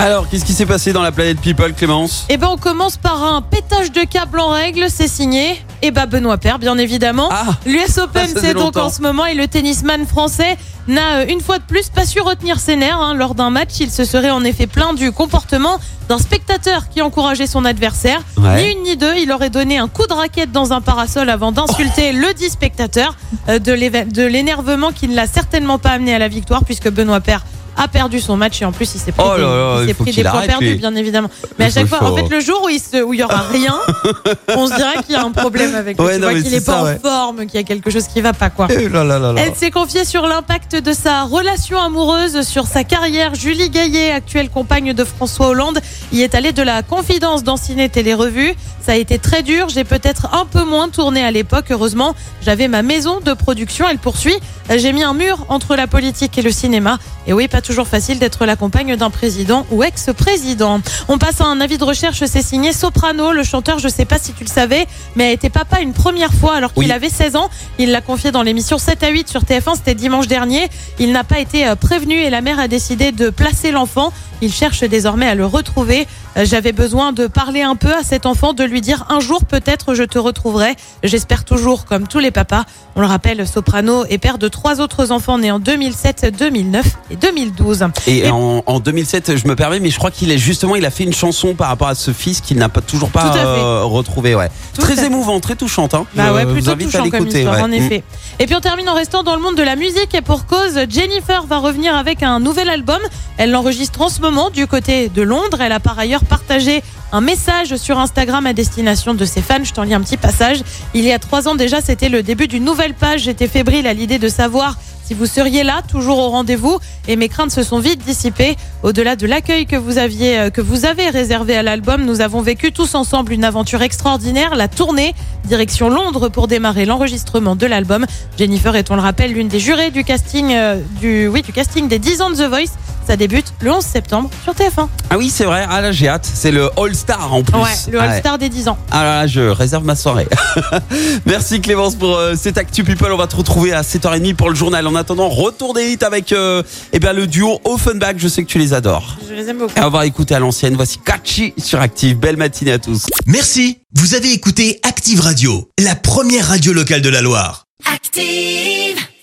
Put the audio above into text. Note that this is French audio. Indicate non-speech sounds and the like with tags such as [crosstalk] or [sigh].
Alors, qu'est-ce qui s'est passé dans la planète People, Clémence Eh ben, on commence par un pétage de câble en règle, c'est signé. Et bah Benoît Père, bien évidemment. Ah. L'US Open, c'est donc longtemps. en ce moment et le tennisman français n'a euh, une fois de plus pas su retenir ses nerfs. hein. Lors d'un match, il se serait en effet plaint du comportement d'un spectateur qui encourageait son adversaire. Ouais. Ni une ni deux, il aurait donné un coup de raquette dans un parasol avant d'insulter le dit spectateur euh, de l'énervement qui ne l'a certainement pas amené à la victoire puisque Benoît Père a perdu son match et en plus il s'est pris Oh des, là il pris des points perdus bien évidemment. Mais à chaque fois, en fait, le jour où il se, où il y aura rien, [laughs] on se dirait qu'il y a un problème avec lui. Ouais, tu non, vois mais qu'il c'est est pas ça, en ouais. forme, qu'il y a quelque chose qui va pas quoi. Eh là là. Elle s'est confiée sur l'impact de sa relation amoureuse sur sa carrière. Julie Gaillet, actuelle compagne de François Hollande, y est allée de la confidence dans Ciné Télé Revue. Ça a été très dur. J'ai peut-être un peu moins tourné à l'époque. Heureusement, j'avais ma maison de production. Elle poursuit. J'ai mis un mur entre la politique et le cinéma. Et oui, pas toujours facile d'être la compagne d'un président ou ex-président. On passe à un avis de recherche. C'est signé Soprano, le chanteur. Je sais pas si tu le savais, mais a été papa une première fois alors qu'il Oui. avait 16 ans. Il l'a confié dans l'émission 7 à 8 sur TF1. C'était dimanche dernier. Il n'a pas été euh, prévenu et la mère a décidé de placer l'enfant. Il cherche désormais à le retrouver. Euh, J'avais besoin de parler un peu à cet enfant, de lui dire un jour peut-être je te retrouverai. J'espère toujours comme tous les papas. On le rappelle, Soprano est père de trois autres enfants nés en 2007, 2009 et 2012. Et, Et- en, en 2007, je me permets, mais je crois qu'il est justement, il a fait une chanson par rapport à ce fils qu'il n'a pas toujours pas à euh, retrouvé. Ouais. Tout à très émouvant, très touchante. Hein. Bah Je ouais, vous plutôt invite à touchant comme l'écouter. histoire, ouais. en effet. Et puis on termine en restant dans le monde de la musique et pour cause, Jennifer va revenir avec un nouvel album. Elle l'enregistre en ce moment du côté de Londres. Elle a par ailleurs partagé un message sur Instagram à destination de ses fans. Je t'en lis un petit passage. Il y a trois ans déjà, c'était le début d'une nouvelle page. J'étais fébrile à l'idée de savoir si vous seriez là, toujours au rendez-vous, et mes craintes se sont vite dissipées. Au-delà de l'accueil que vous aviez, euh, que vous avez réservé à l'album, nous avons vécu tous ensemble une aventure extraordinaire, la tournée direction Londres pour démarrer l'enregistrement de l'album. Jennifer est, on le rappelle, l'une des jurées du casting, euh, du, oui, du casting des 10 ans de The Voice. Ça débute le 11 septembre sur TF1. Ah oui, c'est vrai. Ah là, j'ai hâte. C'est le All Star en plus. Ouais, le Ah All-Star des 10 ans. Ah là, là, je réserve ma soirée. [laughs] Merci Clémence pour euh, cette Actu People. On va te retrouver à 7h30 pour le journal. Attendant, retour des hits avec euh, eh bien, le duo Offenbach. Je sais que tu les adores. Je les aime beaucoup. Et on va écouter à l'ancienne. Voici Catchy sur Active. Belle matinée à tous. Merci, vous avez écouté Active Radio, la première radio locale de la Loire. Active.